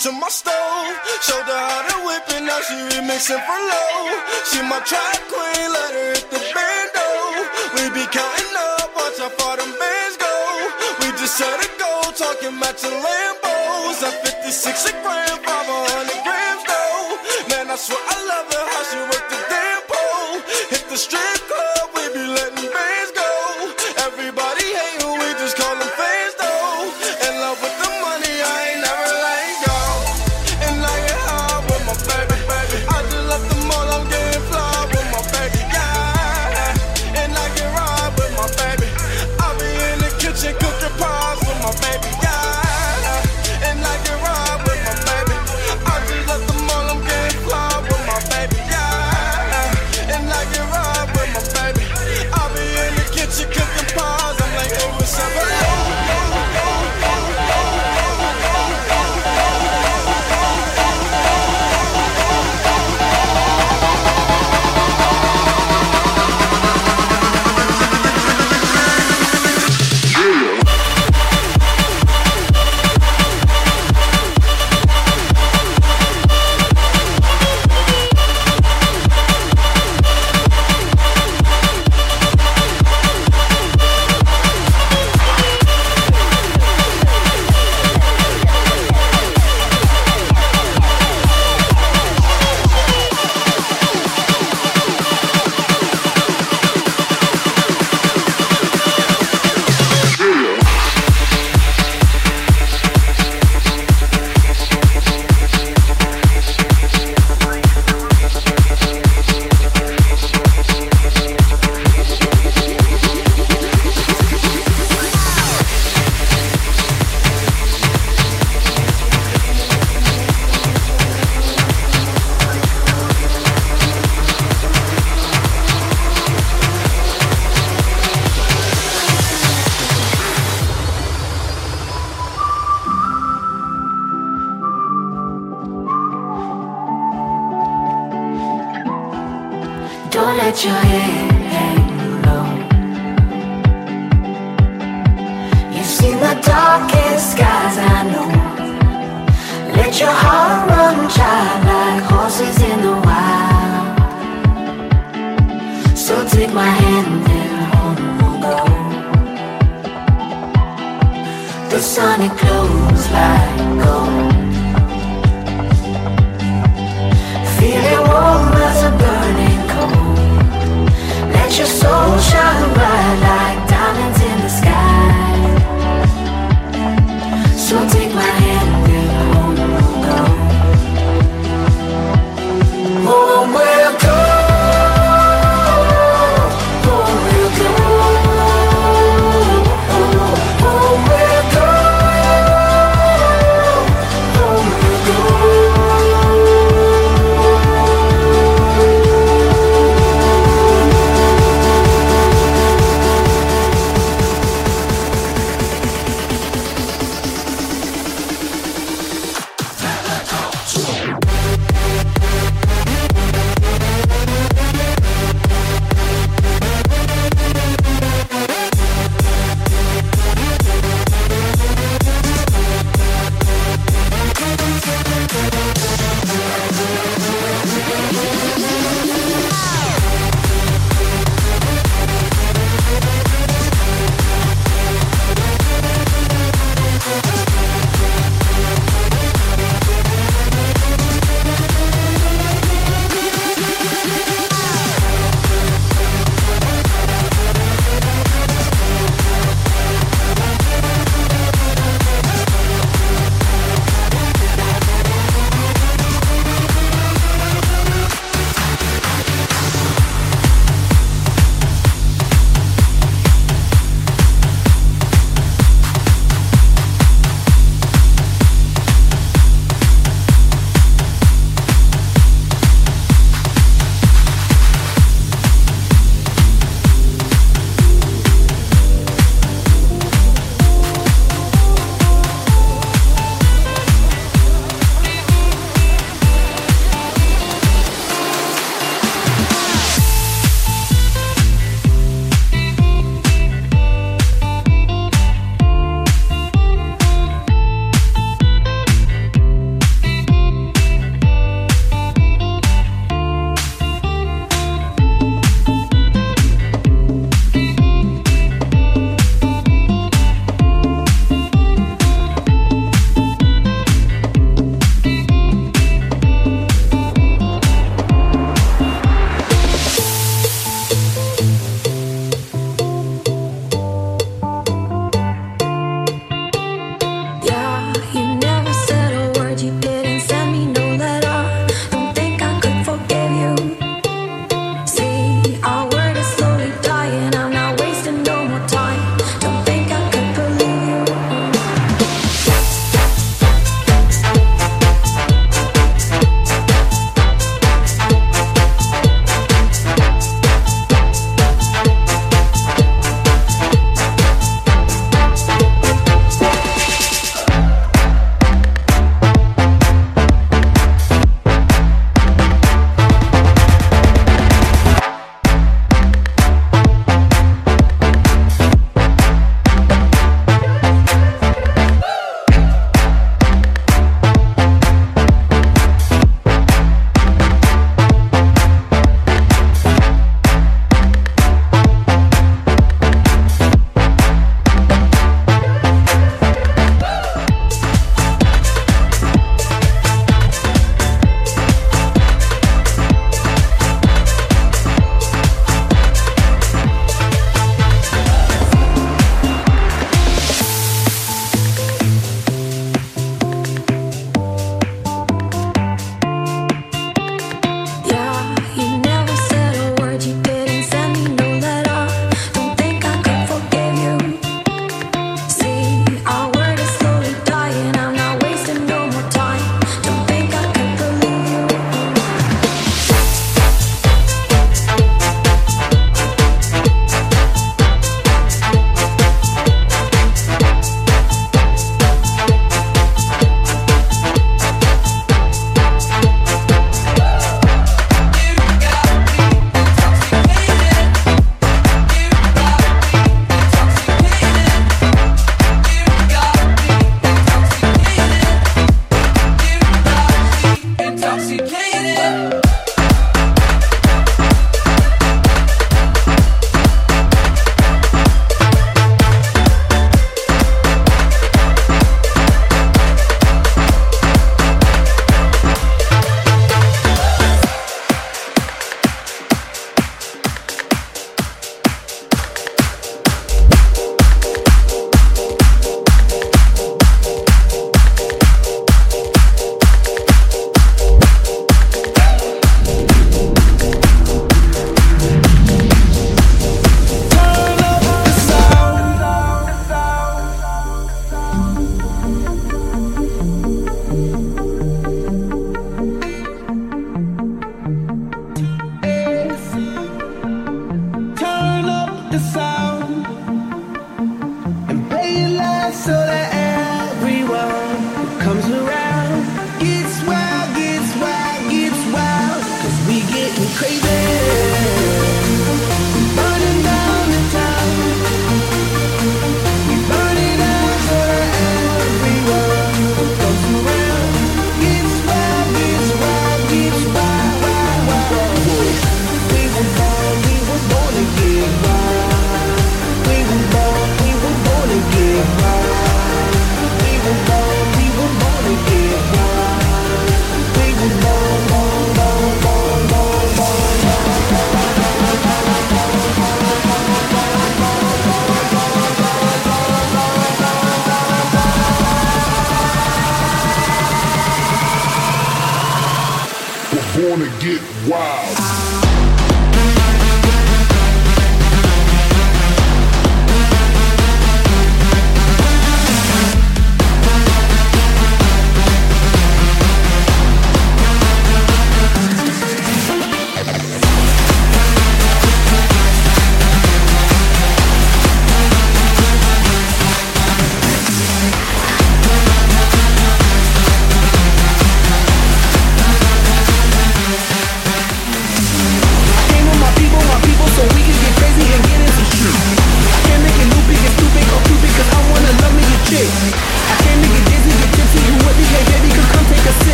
to my stove. Showed her how to whip it, now she remixing for low. She my track queen, let her hit the bando. We be counting up, watch how far them bands go. We just set a goal, talking matching Lambos. At 56 a gram, 500 grams though. Man, I swear I the sun it glows like gold. Feel it warm as a burning coal. Let your soul shine bright like.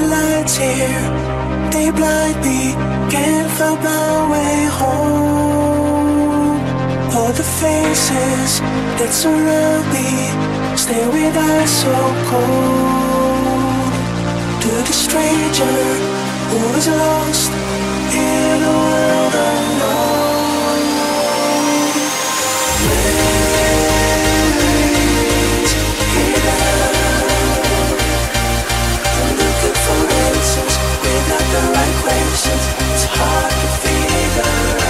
lights here, they blind me. Can't find my way home. All the faces that surround me, staring eyes so cold. To the stranger who is lost in a world of vibrations, it's hard to feel.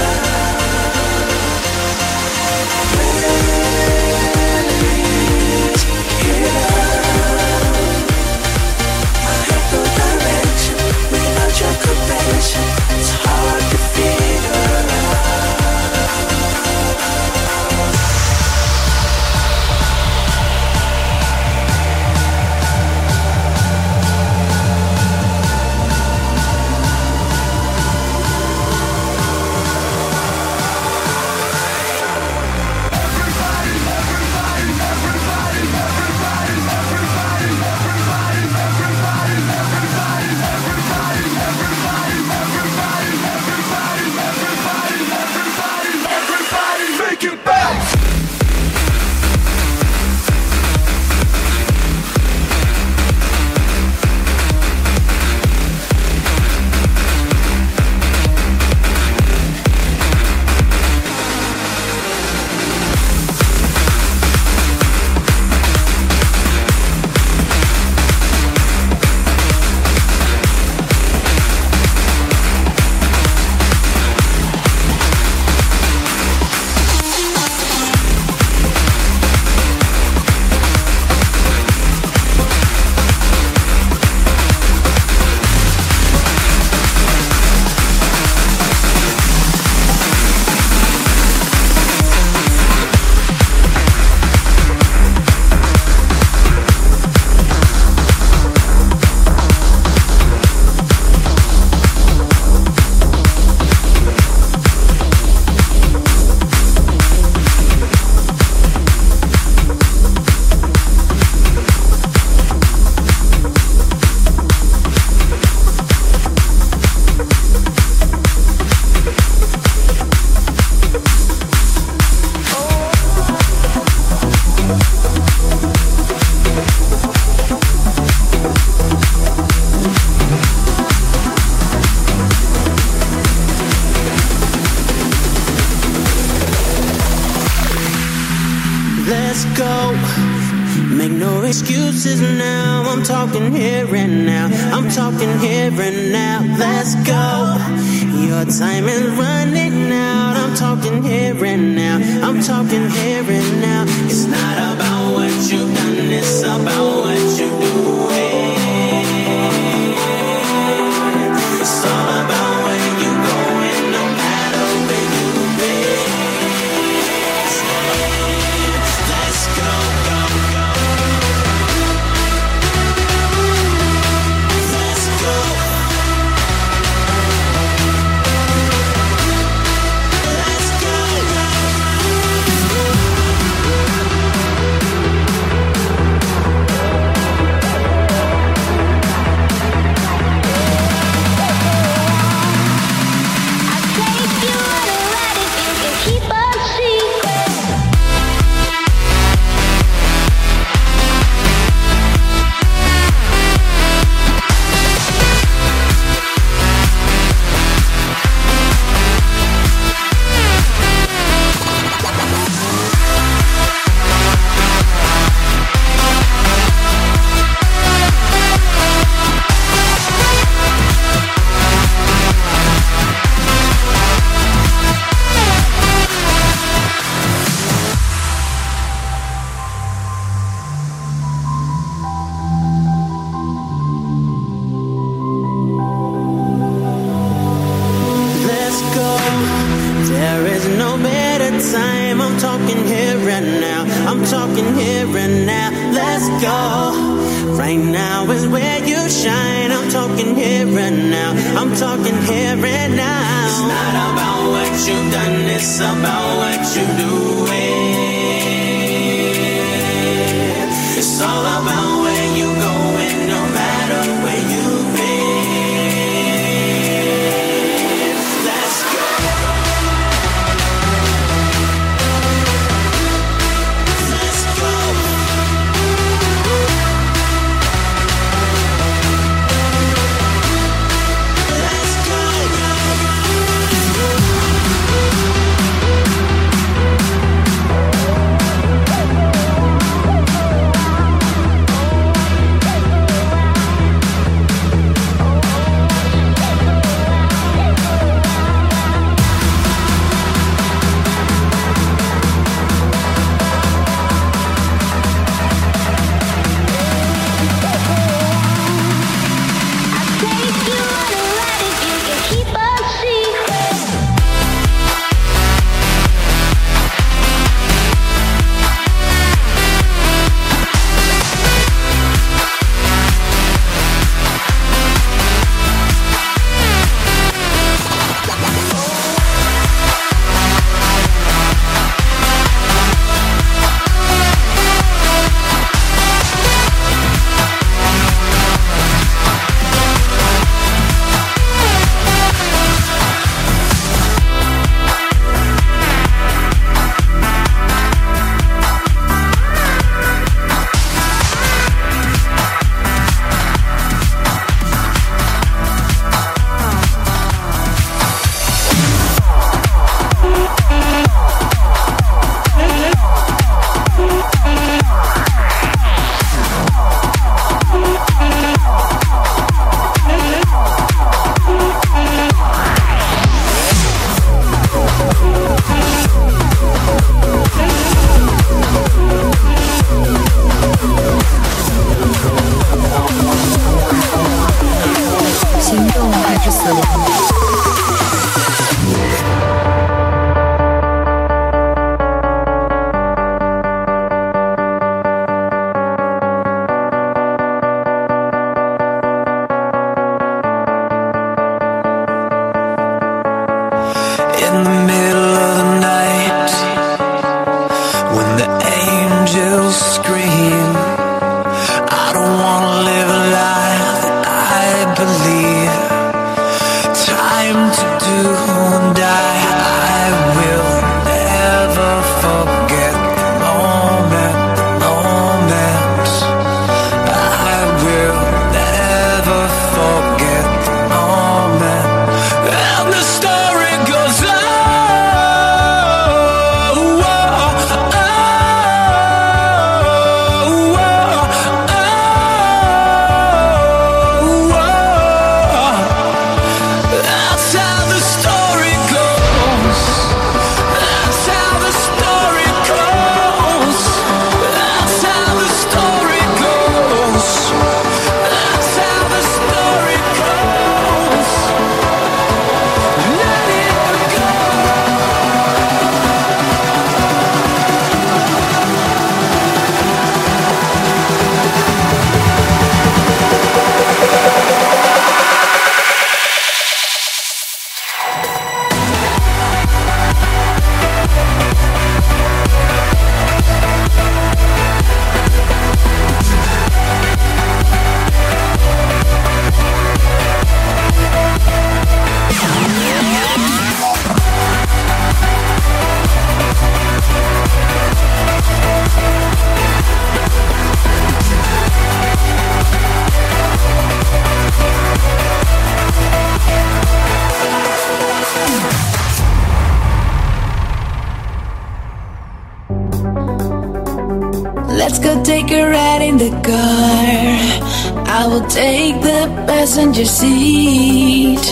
passenger seat.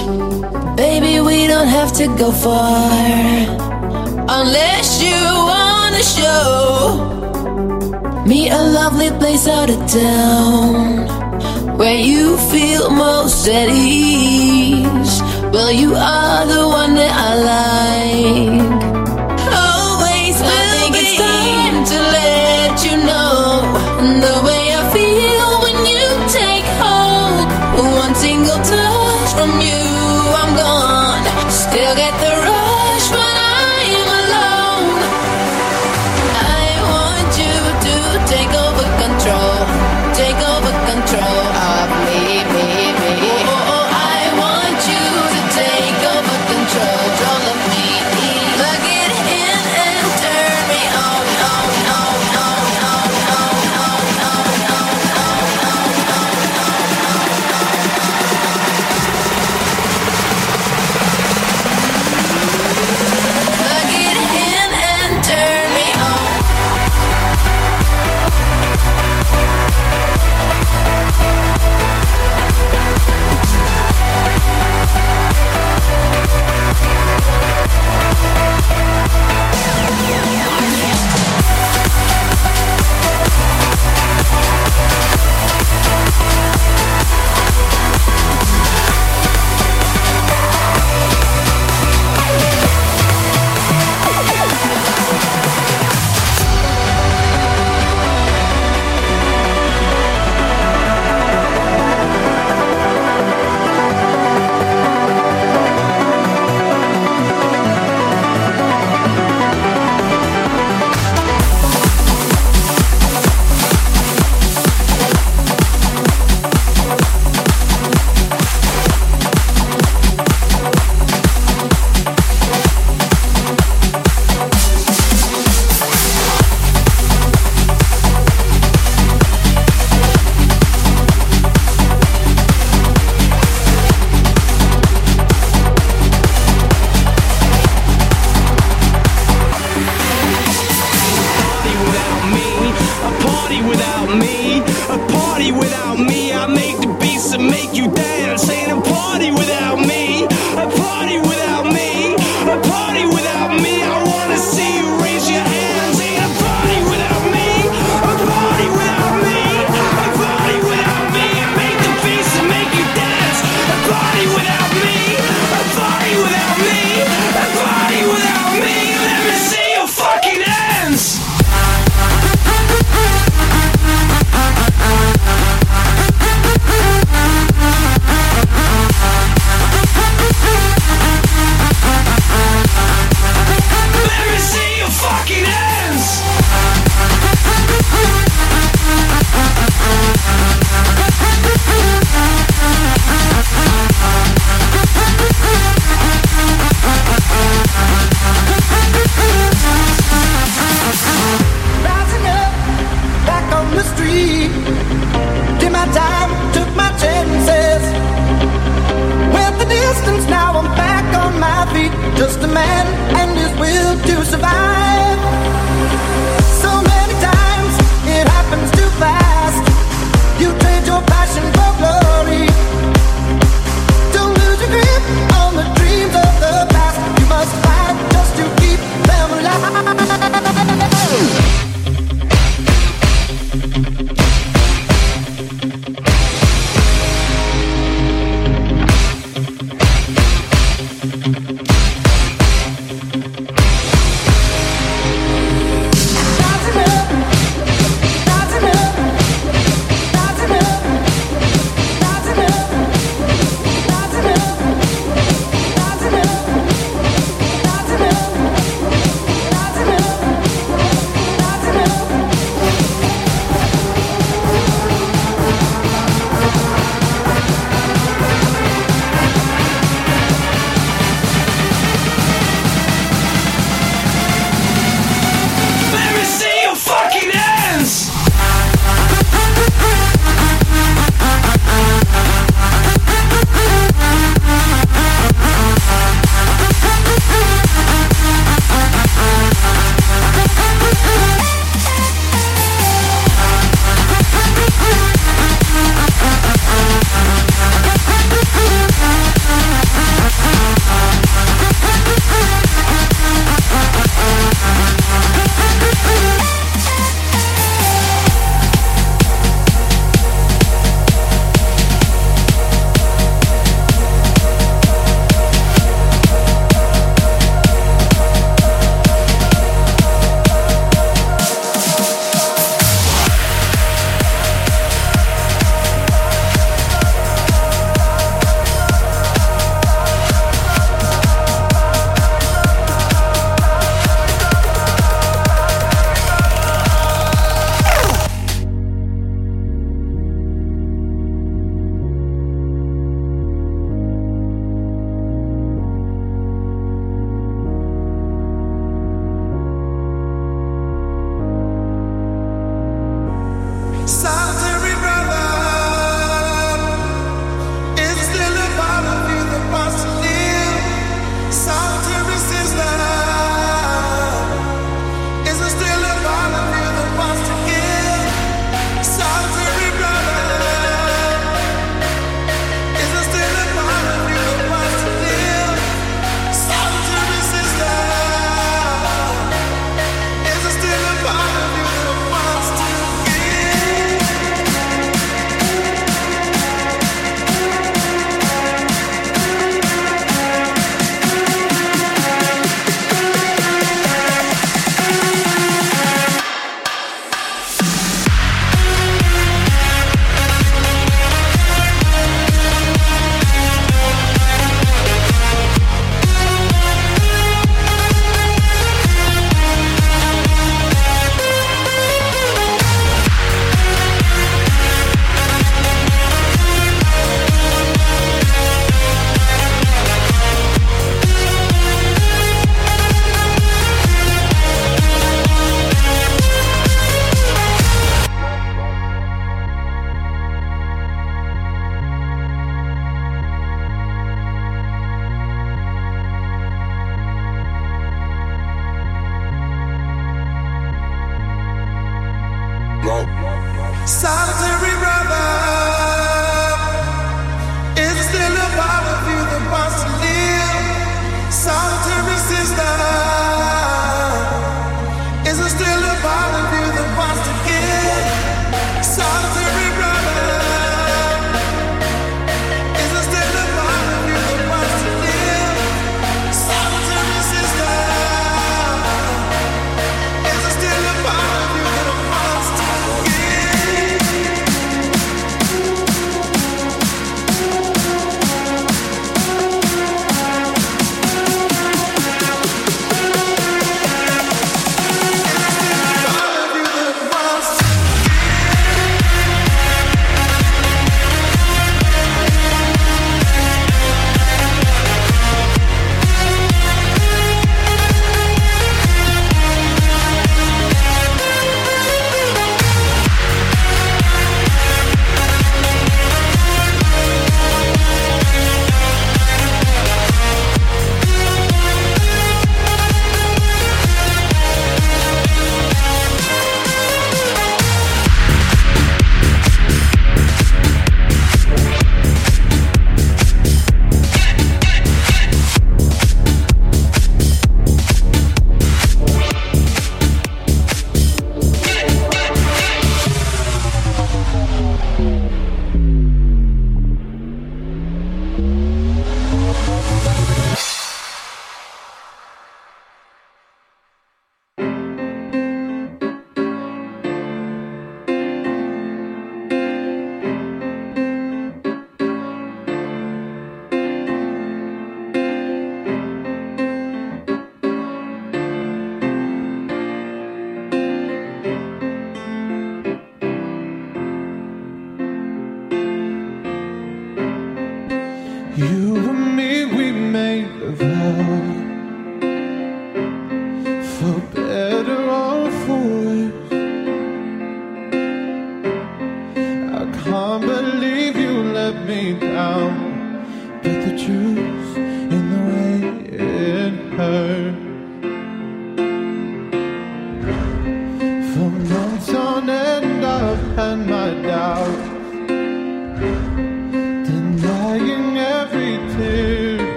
Baby, we don't have to go far. Unless you wanna show me a lovely place out of town where you feel most at ease. Well, you are the one that I like.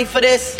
Everybody for this?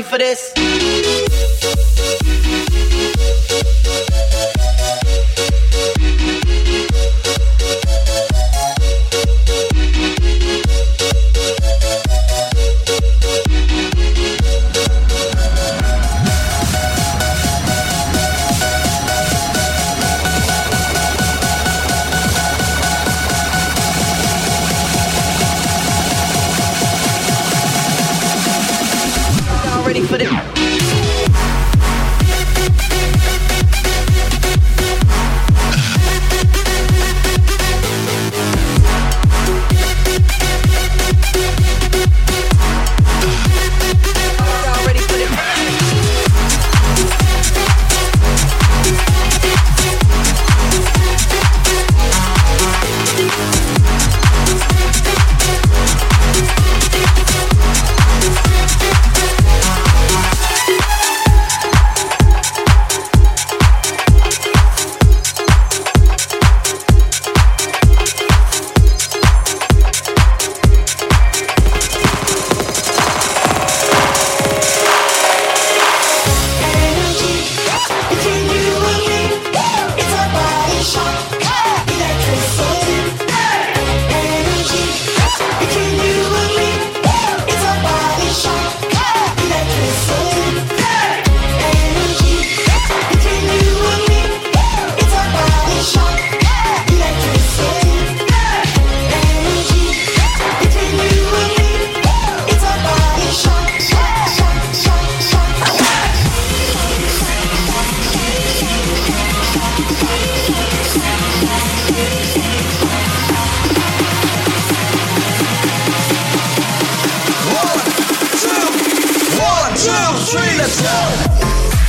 Ready for this? Let's go.